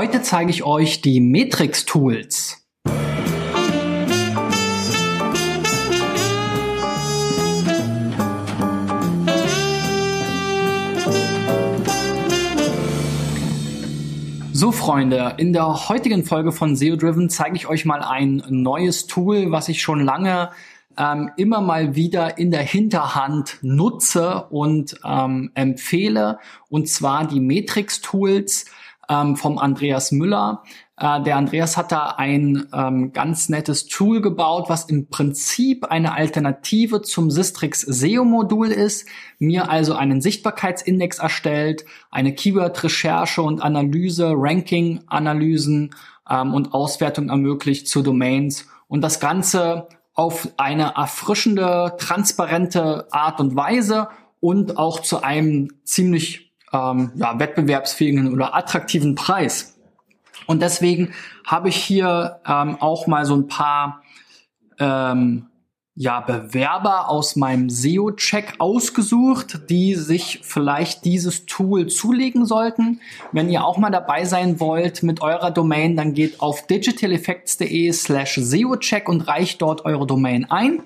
Heute zeige ich euch die Matrix Tools. So Freunde, in der heutigen Folge von SEO Driven zeige ich euch mal ein neues Tool, was ich schon lange ähm, immer mal wieder in der Hinterhand nutze und ähm, empfehle, und zwar die Matrix Tools ähm, vom Andreas Müller. Äh, der Andreas hat da ein ähm, ganz nettes Tool gebaut, was im Prinzip eine Alternative zum Sistrix SEO-Modul ist, mir also einen Sichtbarkeitsindex erstellt, eine Keyword-Recherche und Analyse, Ranking-Analysen ähm, und Auswertung ermöglicht zu Domains und das Ganze auf eine erfrischende, transparente Art und Weise und auch zu einem ziemlich ähm, ja, wettbewerbsfähigen oder attraktiven Preis. Und deswegen habe ich hier ähm, auch mal so ein paar ähm, ja, Bewerber aus meinem SEO-Check ausgesucht, die sich vielleicht dieses Tool zulegen sollten. Wenn ihr auch mal dabei sein wollt mit eurer Domain, dann geht auf digitaleffects.de slash SEO-Check und reicht dort eure Domain ein.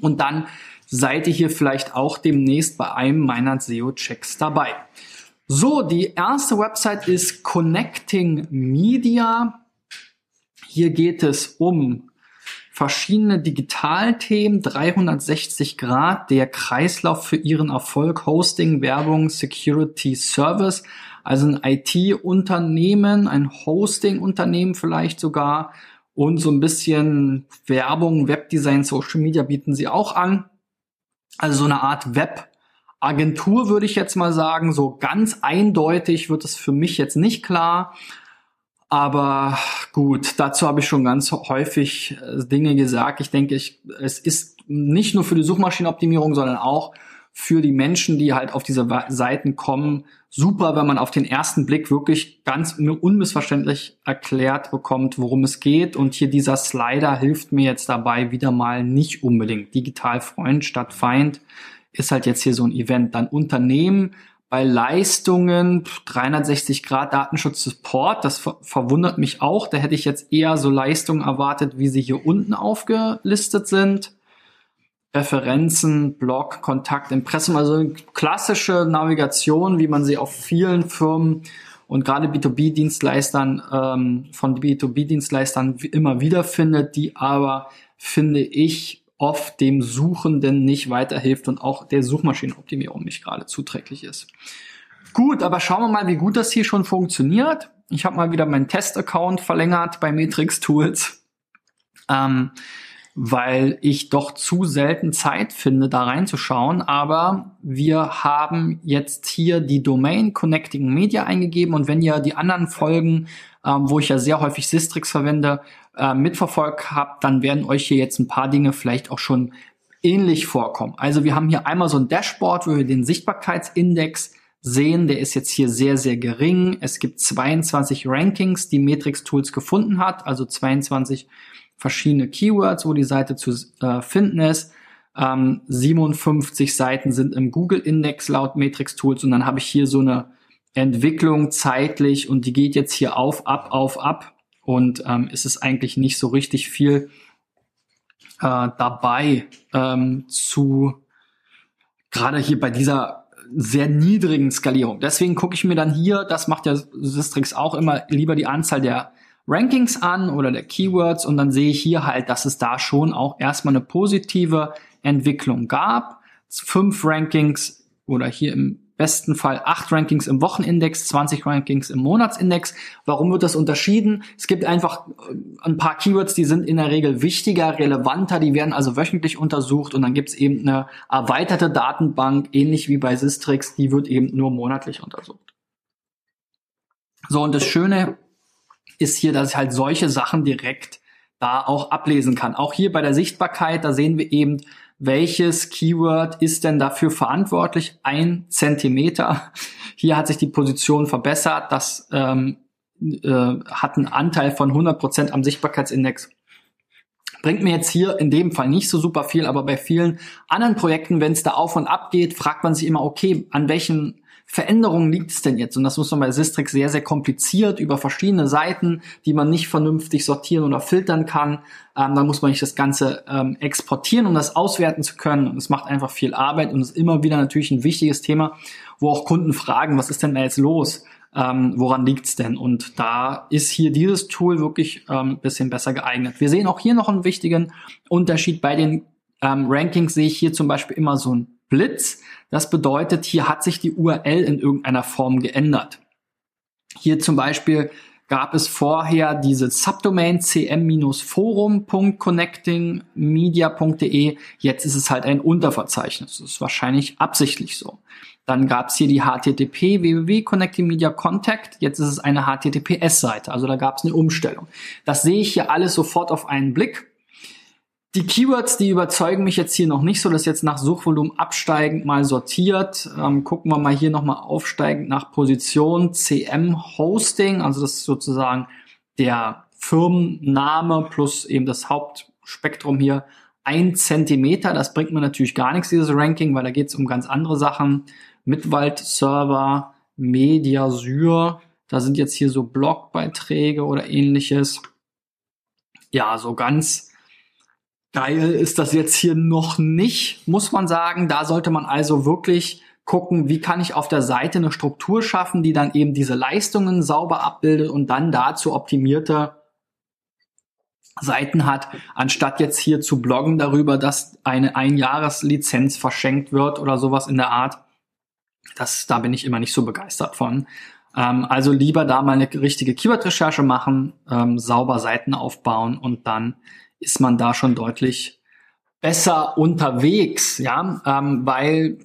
Und dann seid ihr hier vielleicht auch demnächst bei einem meiner SEO-Checks dabei. So, die erste Website ist Connecting Media. Hier geht es um verschiedene Digitalthemen, 360 Grad, der Kreislauf für Ihren Erfolg, Hosting, Werbung, Security, Service, also ein IT-Unternehmen, ein Hosting-Unternehmen vielleicht sogar und so ein bisschen Werbung, Webdesign, Social Media bieten sie auch an. Also so eine Art Webagentur würde ich jetzt mal sagen. So ganz eindeutig wird es für mich jetzt nicht klar. Aber gut, dazu habe ich schon ganz häufig äh, Dinge gesagt. Ich denke, ich, es ist nicht nur für die Suchmaschinenoptimierung, sondern auch für die Menschen, die halt auf diese Seiten kommen, super, wenn man auf den ersten Blick wirklich ganz unmissverständlich erklärt bekommt, worum es geht. Und hier dieser Slider hilft mir jetzt dabei wieder mal nicht unbedingt. Digital Freund statt Feind ist halt jetzt hier so ein Event. Dann Unternehmen bei Leistungen 360 Grad Datenschutz Support. Das ver verwundert mich auch. Da hätte ich jetzt eher so Leistungen erwartet, wie sie hier unten aufgelistet sind. Referenzen, Blog, Kontakt, Impressum, also klassische Navigation, wie man sie auf vielen Firmen und gerade B2B-Dienstleistern ähm, von B2B-Dienstleistern immer wieder findet, die aber, finde ich, oft dem Suchenden nicht weiterhilft und auch der Suchmaschinenoptimierung nicht gerade zuträglich ist. Gut, aber schauen wir mal, wie gut das hier schon funktioniert. Ich habe mal wieder meinen Test-Account verlängert bei Matrix Tools. Ähm, weil ich doch zu selten Zeit finde, da reinzuschauen. Aber wir haben jetzt hier die Domain Connecting Media eingegeben und wenn ihr die anderen Folgen, ähm, wo ich ja sehr häufig Sistrix verwende, äh, mitverfolgt habt, dann werden euch hier jetzt ein paar Dinge vielleicht auch schon ähnlich vorkommen. Also wir haben hier einmal so ein Dashboard, wo wir den Sichtbarkeitsindex sehen, der ist jetzt hier sehr, sehr gering. Es gibt 22 Rankings, die Matrix Tools gefunden hat, also 22 verschiedene Keywords, wo die Seite zu äh, finden ist. Ähm, 57 Seiten sind im Google-Index laut Matrix Tools und dann habe ich hier so eine Entwicklung zeitlich und die geht jetzt hier auf, ab, auf, ab und ähm, es ist eigentlich nicht so richtig viel äh, dabei ähm, zu gerade hier bei dieser sehr niedrigen Skalierung. Deswegen gucke ich mir dann hier, das macht ja Sistrix auch immer, lieber die Anzahl der Rankings an oder der Keywords und dann sehe ich hier halt, dass es da schon auch erstmal eine positive Entwicklung gab. Fünf Rankings oder hier im besten Fall acht Rankings im Wochenindex, 20 Rankings im Monatsindex. Warum wird das unterschieden? Es gibt einfach äh, ein paar Keywords, die sind in der Regel wichtiger, relevanter, die werden also wöchentlich untersucht und dann gibt es eben eine erweiterte Datenbank, ähnlich wie bei Sistrix, die wird eben nur monatlich untersucht. So, und das Schöne ist hier, dass ich halt solche Sachen direkt da auch ablesen kann. Auch hier bei der Sichtbarkeit, da sehen wir eben, welches Keyword ist denn dafür verantwortlich? Ein Zentimeter. Hier hat sich die Position verbessert. Das ähm, äh, hat einen Anteil von 100 Prozent am Sichtbarkeitsindex. Bringt mir jetzt hier in dem Fall nicht so super viel, aber bei vielen anderen Projekten, wenn es da auf und ab geht, fragt man sich immer, okay, an welchen Veränderungen liegt es denn jetzt? Und das muss man bei Sistrix sehr, sehr kompliziert über verschiedene Seiten, die man nicht vernünftig sortieren oder filtern kann. Ähm, dann muss man nicht das Ganze ähm, exportieren, um das auswerten zu können. Und es macht einfach viel Arbeit und ist immer wieder natürlich ein wichtiges Thema, wo auch Kunden fragen, was ist denn da jetzt los? Ähm, woran liegt's denn? Und da ist hier dieses Tool wirklich ähm, bisschen besser geeignet. Wir sehen auch hier noch einen wichtigen Unterschied bei den ähm, Rankings sehe ich hier zum Beispiel immer so ein Blitz. Das bedeutet, hier hat sich die URL in irgendeiner Form geändert. Hier zum Beispiel gab es vorher diese Subdomain cm-forum.connectingmedia.de. Jetzt ist es halt ein Unterverzeichnis. Das ist wahrscheinlich absichtlich so. Dann gab es hier die HTTP www.connectingmedia Contact. Jetzt ist es eine HTTPS-Seite. Also da gab es eine Umstellung. Das sehe ich hier alles sofort auf einen Blick. Die Keywords, die überzeugen mich jetzt hier noch nicht so, dass jetzt nach Suchvolumen absteigend mal sortiert. Ähm, gucken wir mal hier nochmal aufsteigend nach Position CM Hosting, also das ist sozusagen der Firmenname plus eben das Hauptspektrum hier. Ein Zentimeter, das bringt mir natürlich gar nichts, dieses Ranking, weil da geht es um ganz andere Sachen. Mitwald-Server, Mediasyr, da sind jetzt hier so Blogbeiträge oder ähnliches. Ja, so ganz Geil ist das jetzt hier noch nicht, muss man sagen. Da sollte man also wirklich gucken, wie kann ich auf der Seite eine Struktur schaffen, die dann eben diese Leistungen sauber abbildet und dann dazu optimierte Seiten hat, anstatt jetzt hier zu bloggen darüber, dass eine Einjahreslizenz verschenkt wird oder sowas in der Art. Das, da bin ich immer nicht so begeistert von. Ähm, also lieber da mal eine richtige Keyword-Recherche machen, ähm, sauber Seiten aufbauen und dann ist man da schon deutlich besser unterwegs, ja, ähm, weil,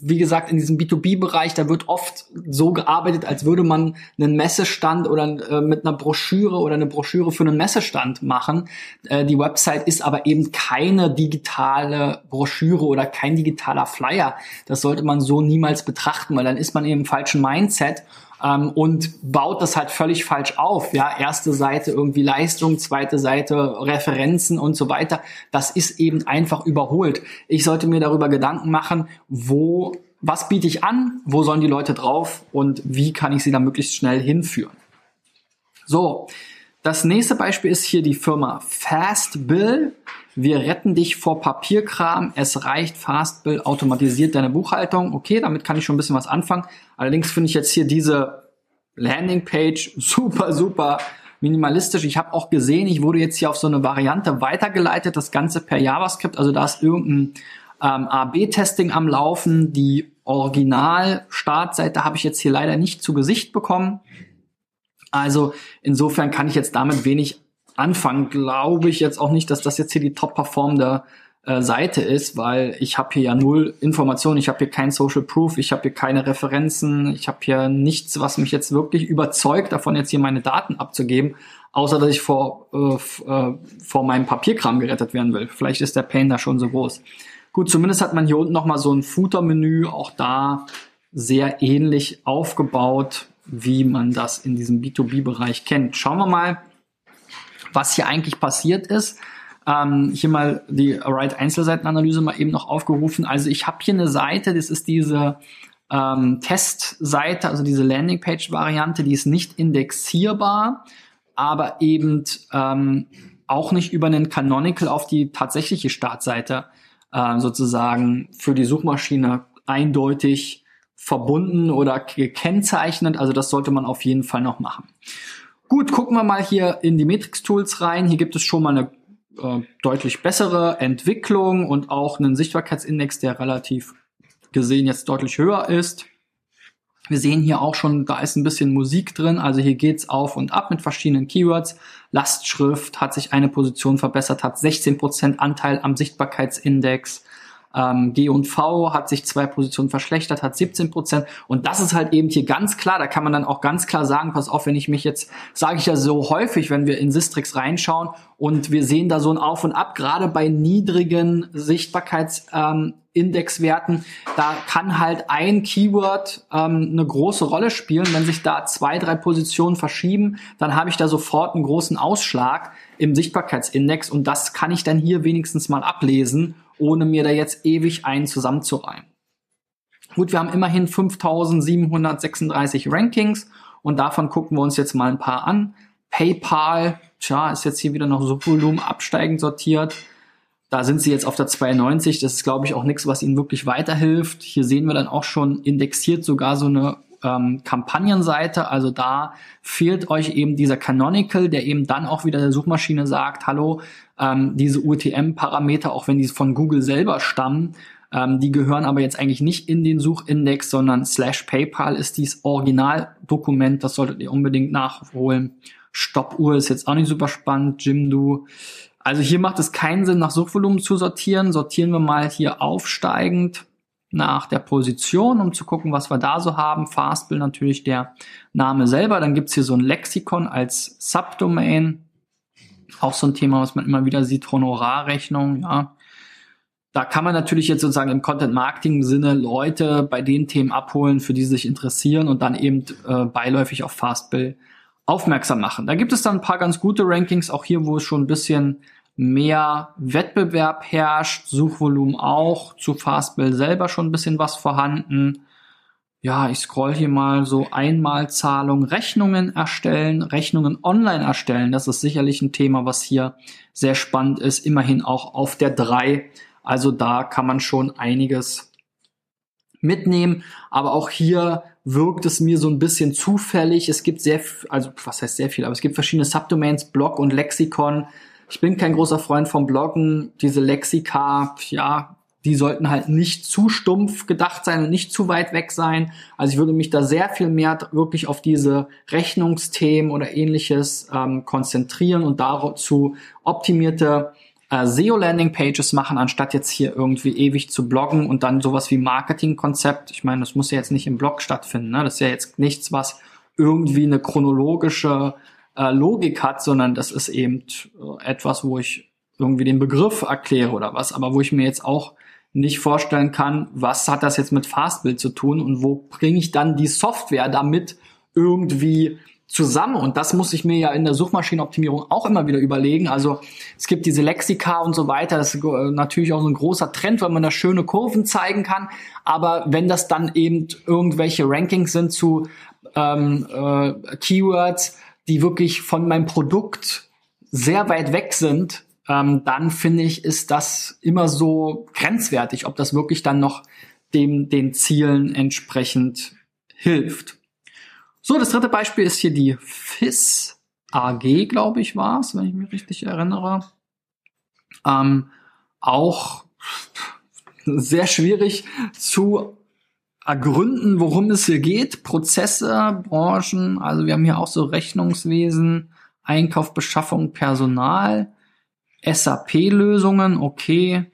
wie gesagt, in diesem B2B-Bereich, da wird oft so gearbeitet, als würde man einen Messestand oder äh, mit einer Broschüre oder eine Broschüre für einen Messestand machen. Äh, die Website ist aber eben keine digitale Broschüre oder kein digitaler Flyer. Das sollte man so niemals betrachten, weil dann ist man eben im falschen Mindset ähm, und baut das halt völlig falsch auf. Ja, erste Seite irgendwie Leistung, zweite Seite Referenzen und so weiter. Das ist eben einfach überholt. Ich sollte mir darüber Gedanken machen, wo, was biete ich an, wo sollen die Leute drauf und wie kann ich sie da möglichst schnell hinführen. So, das nächste Beispiel ist hier die Firma Fastbill. Wir retten dich vor Papierkram. Es reicht. Fastbill automatisiert deine Buchhaltung. Okay, damit kann ich schon ein bisschen was anfangen. Allerdings finde ich jetzt hier diese Landingpage super, super minimalistisch. Ich habe auch gesehen, ich wurde jetzt hier auf so eine Variante weitergeleitet, das Ganze per JavaScript. Also da ist irgendein ähm, AB-Testing am Laufen. Die Original-Startseite habe ich jetzt hier leider nicht zu Gesicht bekommen. Also insofern kann ich jetzt damit wenig anfangen. Glaube ich jetzt auch nicht, dass das jetzt hier die top performende äh, Seite ist, weil ich habe hier ja null Informationen, ich habe hier kein Social Proof, ich habe hier keine Referenzen, ich habe hier nichts, was mich jetzt wirklich überzeugt, davon jetzt hier meine Daten abzugeben, außer dass ich vor, äh, äh, vor meinem Papierkram gerettet werden will. Vielleicht ist der Pain da schon so groß. Gut, zumindest hat man hier unten nochmal so ein Footer-Menü, auch da sehr ähnlich aufgebaut wie man das in diesem B2B-Bereich kennt. Schauen wir mal, was hier eigentlich passiert ist. Ähm, hier mal die Right Einzelseitenanalyse mal eben noch aufgerufen. Also ich habe hier eine Seite, das ist diese ähm, Testseite, also diese Landingpage-Variante, die ist nicht indexierbar, aber eben ähm, auch nicht über einen Canonical auf die tatsächliche Startseite äh, sozusagen für die Suchmaschine eindeutig verbunden oder gekennzeichnet. Also das sollte man auf jeden Fall noch machen. Gut, gucken wir mal hier in die Matrix-Tools rein. Hier gibt es schon mal eine äh, deutlich bessere Entwicklung und auch einen Sichtbarkeitsindex, der relativ gesehen jetzt deutlich höher ist. Wir sehen hier auch schon, da ist ein bisschen Musik drin, also hier geht's auf und ab mit verschiedenen Keywords. Lastschrift hat sich eine Position verbessert, hat 16% Anteil am Sichtbarkeitsindex. Ähm, G und V hat sich zwei Positionen verschlechtert, hat 17 Prozent. Und das ist halt eben hier ganz klar. Da kann man dann auch ganz klar sagen, pass auf, wenn ich mich jetzt, sage ich ja so häufig, wenn wir in Sistrix reinschauen und wir sehen da so ein Auf und Ab, gerade bei niedrigen Sichtbarkeitsindexwerten, ähm, da kann halt ein Keyword ähm, eine große Rolle spielen. Wenn sich da zwei, drei Positionen verschieben, dann habe ich da sofort einen großen Ausschlag im Sichtbarkeitsindex und das kann ich dann hier wenigstens mal ablesen ohne mir da jetzt ewig einen zusammenzureihen. Gut, wir haben immerhin 5736 Rankings und davon gucken wir uns jetzt mal ein paar an. PayPal, tja, ist jetzt hier wieder noch so Volumen absteigend sortiert. Da sind sie jetzt auf der 92. Das ist, glaube ich, auch nichts, was ihnen wirklich weiterhilft. Hier sehen wir dann auch schon indexiert sogar so eine ähm, Kampagnenseite. Also da fehlt euch eben dieser Canonical, der eben dann auch wieder der Suchmaschine sagt, hallo, ähm, diese UTM-Parameter, auch wenn die von Google selber stammen, ähm, die gehören aber jetzt eigentlich nicht in den Suchindex, sondern slash PayPal ist dies Originaldokument. Das solltet ihr unbedingt nachholen. Stoppuhr ist jetzt auch nicht super spannend. Jimdo. Also hier macht es keinen Sinn, nach Suchvolumen zu sortieren. Sortieren wir mal hier aufsteigend nach der Position, um zu gucken, was wir da so haben. Fastbill natürlich der Name selber. Dann gibt's hier so ein Lexikon als Subdomain. Auch so ein Thema, was man immer wieder sieht, Honorarrechnung, ja. Da kann man natürlich jetzt sozusagen im Content-Marketing-Sinne Leute bei den Themen abholen, für die sie sich interessieren und dann eben äh, beiläufig auf Fastbill aufmerksam machen. Da gibt es dann ein paar ganz gute Rankings, auch hier, wo es schon ein bisschen mehr Wettbewerb herrscht, Suchvolumen auch, zu Fastbill selber schon ein bisschen was vorhanden. Ja, ich scroll hier mal so Einmalzahlung, Rechnungen erstellen, Rechnungen online erstellen. Das ist sicherlich ein Thema, was hier sehr spannend ist. Immerhin auch auf der 3. Also da kann man schon einiges mitnehmen. Aber auch hier wirkt es mir so ein bisschen zufällig. Es gibt sehr, also was heißt sehr viel, aber es gibt verschiedene Subdomains, Blog und Lexikon. Ich bin kein großer Freund vom Bloggen. Diese Lexika, ja, die sollten halt nicht zu stumpf gedacht sein und nicht zu weit weg sein. Also ich würde mich da sehr viel mehr wirklich auf diese Rechnungsthemen oder ähnliches ähm, konzentrieren und dazu optimierte äh, SEO-Landing-Pages machen, anstatt jetzt hier irgendwie ewig zu bloggen und dann sowas wie Marketing-Konzept. Ich meine, das muss ja jetzt nicht im Blog stattfinden. Ne? Das ist ja jetzt nichts, was irgendwie eine chronologische äh, Logik hat, sondern das ist eben äh, etwas, wo ich irgendwie den Begriff erkläre oder was, aber wo ich mir jetzt auch nicht vorstellen kann, was hat das jetzt mit Fastbill zu tun und wo bringe ich dann die Software damit irgendwie zusammen. Und das muss ich mir ja in der Suchmaschinenoptimierung auch immer wieder überlegen. Also es gibt diese Lexika und so weiter. Das ist natürlich auch so ein großer Trend, weil man da schöne Kurven zeigen kann. Aber wenn das dann eben irgendwelche Rankings sind zu ähm, äh, Keywords, die wirklich von meinem Produkt sehr weit weg sind, ähm, dann finde ich, ist das immer so grenzwertig, ob das wirklich dann noch dem, den Zielen entsprechend hilft. So, das dritte Beispiel ist hier die FIS AG, glaube ich, war es, wenn ich mich richtig erinnere. Ähm, auch sehr schwierig zu ergründen, worum es hier geht. Prozesse, Branchen, also wir haben hier auch so Rechnungswesen, Einkauf, Beschaffung, Personal, SAP-Lösungen, okay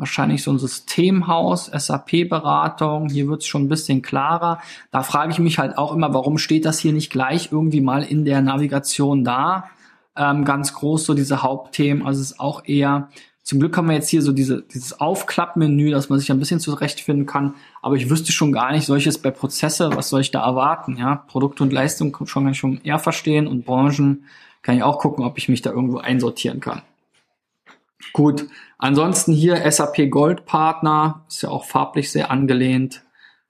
wahrscheinlich so ein Systemhaus, SAP-Beratung, hier wird es schon ein bisschen klarer. Da frage ich mich halt auch immer, warum steht das hier nicht gleich irgendwie mal in der Navigation da? Ähm, ganz groß so diese Hauptthemen, also es ist auch eher, zum Glück haben wir jetzt hier so diese, dieses Aufklappmenü, dass man sich ein bisschen zurechtfinden kann, aber ich wüsste schon gar nicht, solches bei Prozesse, was soll ich da erwarten, ja? Produkte und Leistung schon kann ich schon eher verstehen und Branchen kann ich auch gucken, ob ich mich da irgendwo einsortieren kann. Gut, ansonsten hier SAP Gold Partner, ist ja auch farblich sehr angelehnt.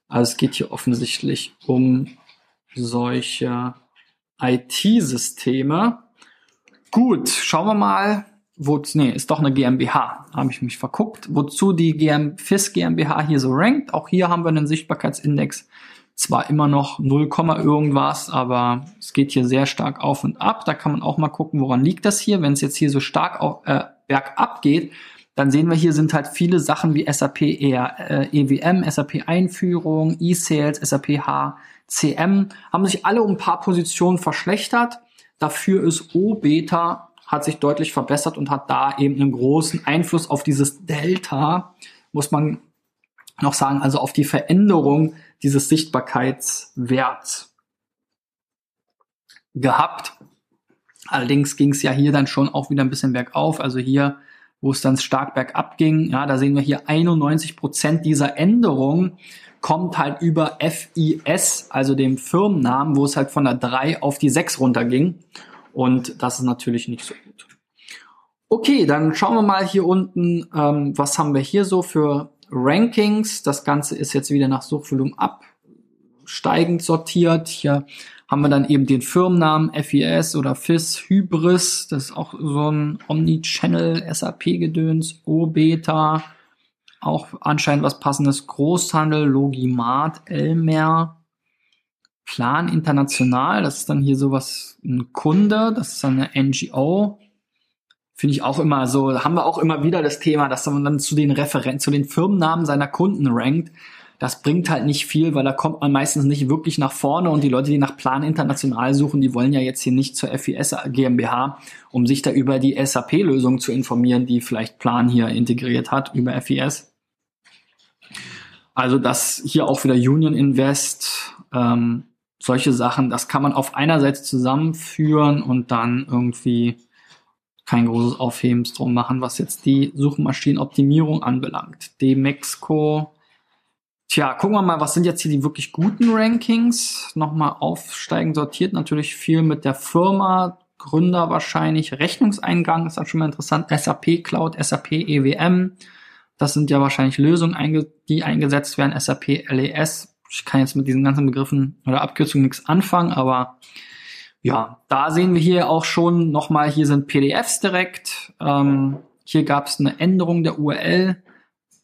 Also es geht hier offensichtlich um solche IT-Systeme. Gut, schauen wir mal, wo, nee, ist doch eine GmbH, habe ich mich verguckt, wozu die GM, FIS GmbH hier so rankt. Auch hier haben wir einen Sichtbarkeitsindex, zwar immer noch 0, irgendwas, aber es geht hier sehr stark auf und ab. Da kann man auch mal gucken, woran liegt das hier. Wenn es jetzt hier so stark auf, äh, bergab geht, dann sehen wir hier sind halt viele Sachen wie SAP eher äh, EWM, SAP Einführung, E-Sales, SAP HCM, haben sich alle um ein paar Positionen verschlechtert. Dafür ist O-Beta hat sich deutlich verbessert und hat da eben einen großen Einfluss auf dieses Delta, muss man noch sagen, also auf die Veränderung dieses Sichtbarkeitswerts gehabt. Allerdings ging es ja hier dann schon auch wieder ein bisschen bergauf. Also hier, wo es dann stark bergab ging, ja, da sehen wir hier 91 Prozent dieser Änderung kommt halt über FIS, also dem Firmennamen, wo es halt von der 3 auf die 6 runterging. Und das ist natürlich nicht so gut. Okay, dann schauen wir mal hier unten, ähm, was haben wir hier so für Rankings. Das Ganze ist jetzt wieder nach Suchvolumen absteigend sortiert. Hier haben wir dann eben den Firmennamen FIS oder FIS Hybris. Das ist auch so ein Omnichannel SAP-Gedöns. O-Beta. Auch anscheinend was passendes. Großhandel, Logimat, Elmer. Plan International, das ist dann hier sowas, ein Kunde, das ist dann eine NGO. Finde ich auch immer so, haben wir auch immer wieder das Thema, dass man dann zu den Referenten, zu den Firmennamen seiner Kunden rankt. Das bringt halt nicht viel, weil da kommt man meistens nicht wirklich nach vorne und die Leute, die nach Plan International suchen, die wollen ja jetzt hier nicht zur FIS GmbH, um sich da über die SAP-Lösung zu informieren, die vielleicht Plan hier integriert hat über FIS. Also das hier auch wieder Union Invest, ähm, solche Sachen, das kann man auf einer Seite zusammenführen und dann irgendwie kein großes Aufhebens drum machen, was jetzt die Suchmaschinenoptimierung anbelangt. Demexco. Tja, gucken wir mal, was sind jetzt hier die wirklich guten Rankings? Nochmal aufsteigen sortiert, natürlich viel mit der Firma, Gründer wahrscheinlich, Rechnungseingang ist dann schon mal interessant, SAP Cloud, SAP EWM, das sind ja wahrscheinlich Lösungen, die eingesetzt werden, SAP LES, ich kann jetzt mit diesen ganzen Begriffen oder Abkürzungen nichts anfangen, aber ja, da sehen wir hier auch schon nochmal, hier sind PDFs direkt. Ähm, hier gab es eine Änderung der URL,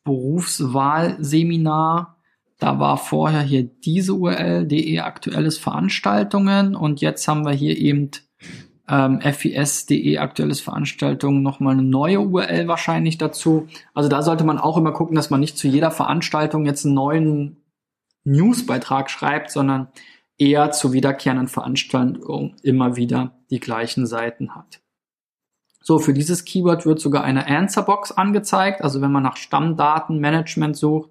Berufswahlseminar. Da war vorher hier diese URL, de aktuelles Veranstaltungen und jetzt haben wir hier eben ähm, FIS.de aktuelles Veranstaltungen nochmal eine neue URL wahrscheinlich dazu. Also da sollte man auch immer gucken, dass man nicht zu jeder Veranstaltung jetzt einen neuen Newsbeitrag schreibt, sondern eher zu wiederkehrenden Veranstaltungen immer wieder die gleichen Seiten hat. So, für dieses Keyword wird sogar eine Answerbox angezeigt. Also wenn man nach Stammdatenmanagement sucht,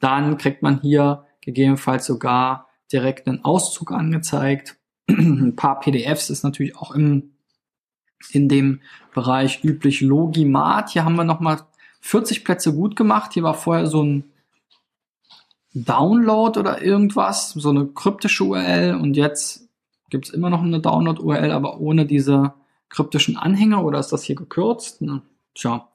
dann kriegt man hier gegebenenfalls sogar direkt einen Auszug angezeigt. Ein paar PDFs ist natürlich auch im, in dem Bereich üblich Logimat. Hier haben wir nochmal 40 Plätze gut gemacht. Hier war vorher so ein Download oder irgendwas, so eine kryptische URL und jetzt gibt's immer noch eine Download-URL, aber ohne diese kryptischen Anhänger oder ist das hier gekürzt? Na, tja,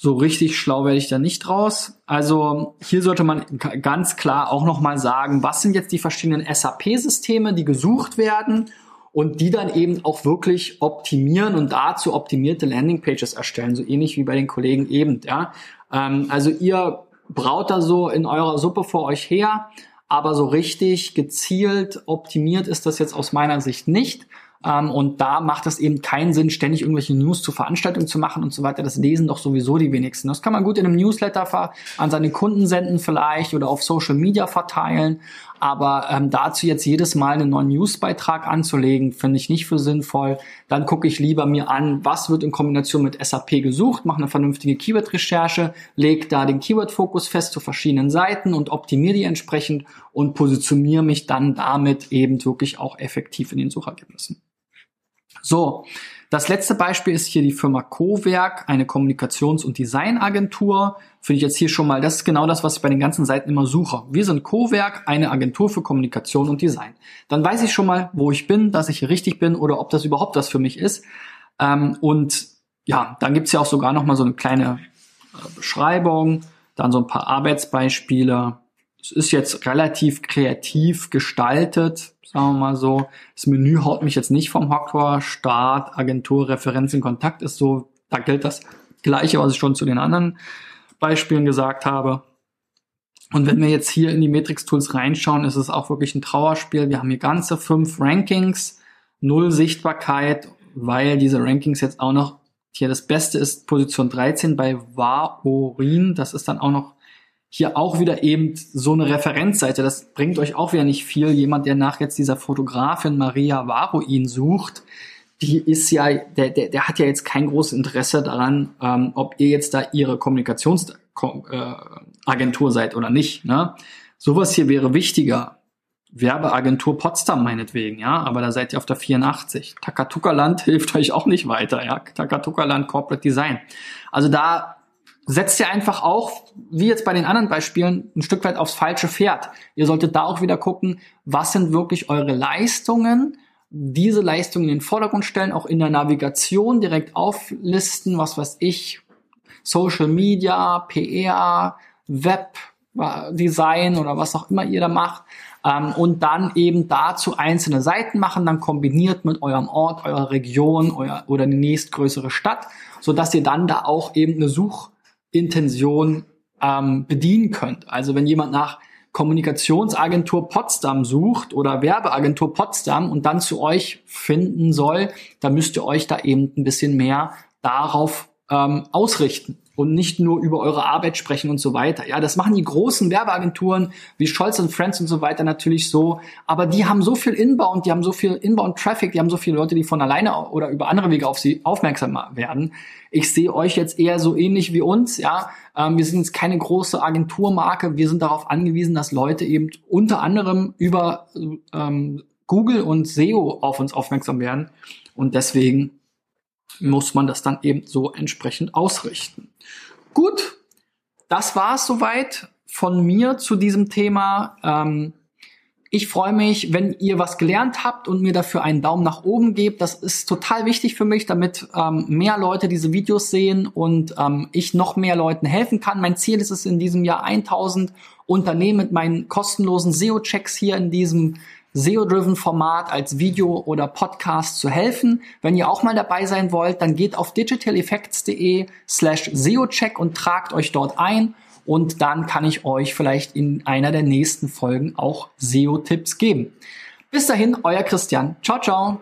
so richtig schlau werde ich da nicht draus. Also hier sollte man ganz klar auch nochmal sagen, was sind jetzt die verschiedenen SAP-Systeme, die gesucht werden und die dann eben auch wirklich optimieren und dazu optimierte Landingpages erstellen, so ähnlich wie bei den Kollegen eben. Ja? Ähm, also ihr braut da so in eurer Suppe vor euch her, aber so richtig gezielt optimiert ist das jetzt aus meiner Sicht nicht. Ähm, und da macht es eben keinen Sinn, ständig irgendwelche News zu Veranstaltungen zu machen und so weiter. Das lesen doch sowieso die wenigsten. Das kann man gut in einem Newsletter an seine Kunden senden vielleicht oder auf Social Media verteilen. Aber ähm, dazu jetzt jedes Mal einen neuen Newsbeitrag anzulegen, finde ich nicht für sinnvoll. Dann gucke ich lieber mir an, was wird in Kombination mit SAP gesucht, mache eine vernünftige Keyword-Recherche, lege da den Keyword-Fokus fest zu verschiedenen Seiten und optimiere die entsprechend und positioniere mich dann damit eben wirklich auch effektiv in den Suchergebnissen. So, das letzte Beispiel ist hier die Firma Cowerk, eine Kommunikations- und Designagentur. Finde ich jetzt hier schon mal, das ist genau das, was ich bei den ganzen Seiten immer suche. Wir sind Cowerk, eine Agentur für Kommunikation und Design. Dann weiß ich schon mal, wo ich bin, dass ich hier richtig bin oder ob das überhaupt was für mich ist. Ähm, und ja, dann gibt's ja auch sogar noch mal so eine kleine äh, Beschreibung, dann so ein paar Arbeitsbeispiele, es ist jetzt relativ kreativ gestaltet, sagen wir mal so. Das Menü haut mich jetzt nicht vom Hocker. Start, Agentur, Referenzen, Kontakt ist so, da gilt das Gleiche, was ich schon zu den anderen Beispielen gesagt habe. Und wenn wir jetzt hier in die Matrix-Tools reinschauen, ist es auch wirklich ein Trauerspiel. Wir haben hier ganze fünf Rankings, null Sichtbarkeit, weil diese Rankings jetzt auch noch, hier das Beste ist Position 13 bei Vaorin. Das ist dann auch noch hier auch wieder eben so eine Referenzseite. Das bringt euch auch wieder nicht viel. Jemand, der nach jetzt dieser Fotografin Maria Varuin sucht, die ist ja, der, der, der hat ja jetzt kein großes Interesse daran, ähm, ob ihr jetzt da ihre Kommunikationsagentur äh, seid oder nicht. Ne? Sowas hier wäre wichtiger. Werbeagentur Potsdam meinetwegen, ja, aber da seid ihr auf der 84. Takatuka-Land hilft euch auch nicht weiter, ja. Takatuka-Land Corporate Design. Also da setzt ihr einfach auch, wie jetzt bei den anderen Beispielen, ein Stück weit aufs falsche Pferd. Ihr solltet da auch wieder gucken, was sind wirklich eure Leistungen, diese Leistungen in den Vordergrund stellen, auch in der Navigation direkt auflisten, was weiß ich, Social Media, PR, Webdesign oder was auch immer ihr da macht. Ähm, und dann eben dazu einzelne Seiten machen, dann kombiniert mit eurem Ort, eurer Region euer, oder die nächstgrößere Stadt, so dass ihr dann da auch eben eine Suchintention ähm, bedienen könnt. Also wenn jemand nach Kommunikationsagentur Potsdam sucht oder Werbeagentur Potsdam und dann zu euch finden soll, dann müsst ihr euch da eben ein bisschen mehr darauf ähm, ausrichten und nicht nur über eure Arbeit sprechen und so weiter. Ja, das machen die großen Werbeagenturen wie Scholz und Friends und so weiter natürlich so, aber die haben so viel Inbound, die haben so viel Inbound Traffic, die haben so viele Leute, die von alleine oder über andere Wege auf sie aufmerksam werden. Ich sehe euch jetzt eher so ähnlich wie uns, ja. Ähm, wir sind jetzt keine große Agenturmarke, wir sind darauf angewiesen, dass Leute eben unter anderem über ähm, Google und SEO auf uns aufmerksam werden und deswegen muss man das dann eben so entsprechend ausrichten. Gut, das war es soweit von mir zu diesem Thema. Ähm, ich freue mich, wenn ihr was gelernt habt und mir dafür einen Daumen nach oben gebt. Das ist total wichtig für mich, damit ähm, mehr Leute diese Videos sehen und ähm, ich noch mehr Leuten helfen kann. Mein Ziel ist es in diesem Jahr 1000 Unternehmen mit meinen kostenlosen SEO-Checks hier in diesem SEO-driven Format als Video oder Podcast zu helfen. Wenn ihr auch mal dabei sein wollt, dann geht auf digitaleffects.de slash SEO-Check und tragt euch dort ein und dann kann ich euch vielleicht in einer der nächsten Folgen auch SEO-Tipps geben. Bis dahin, euer Christian. Ciao, ciao.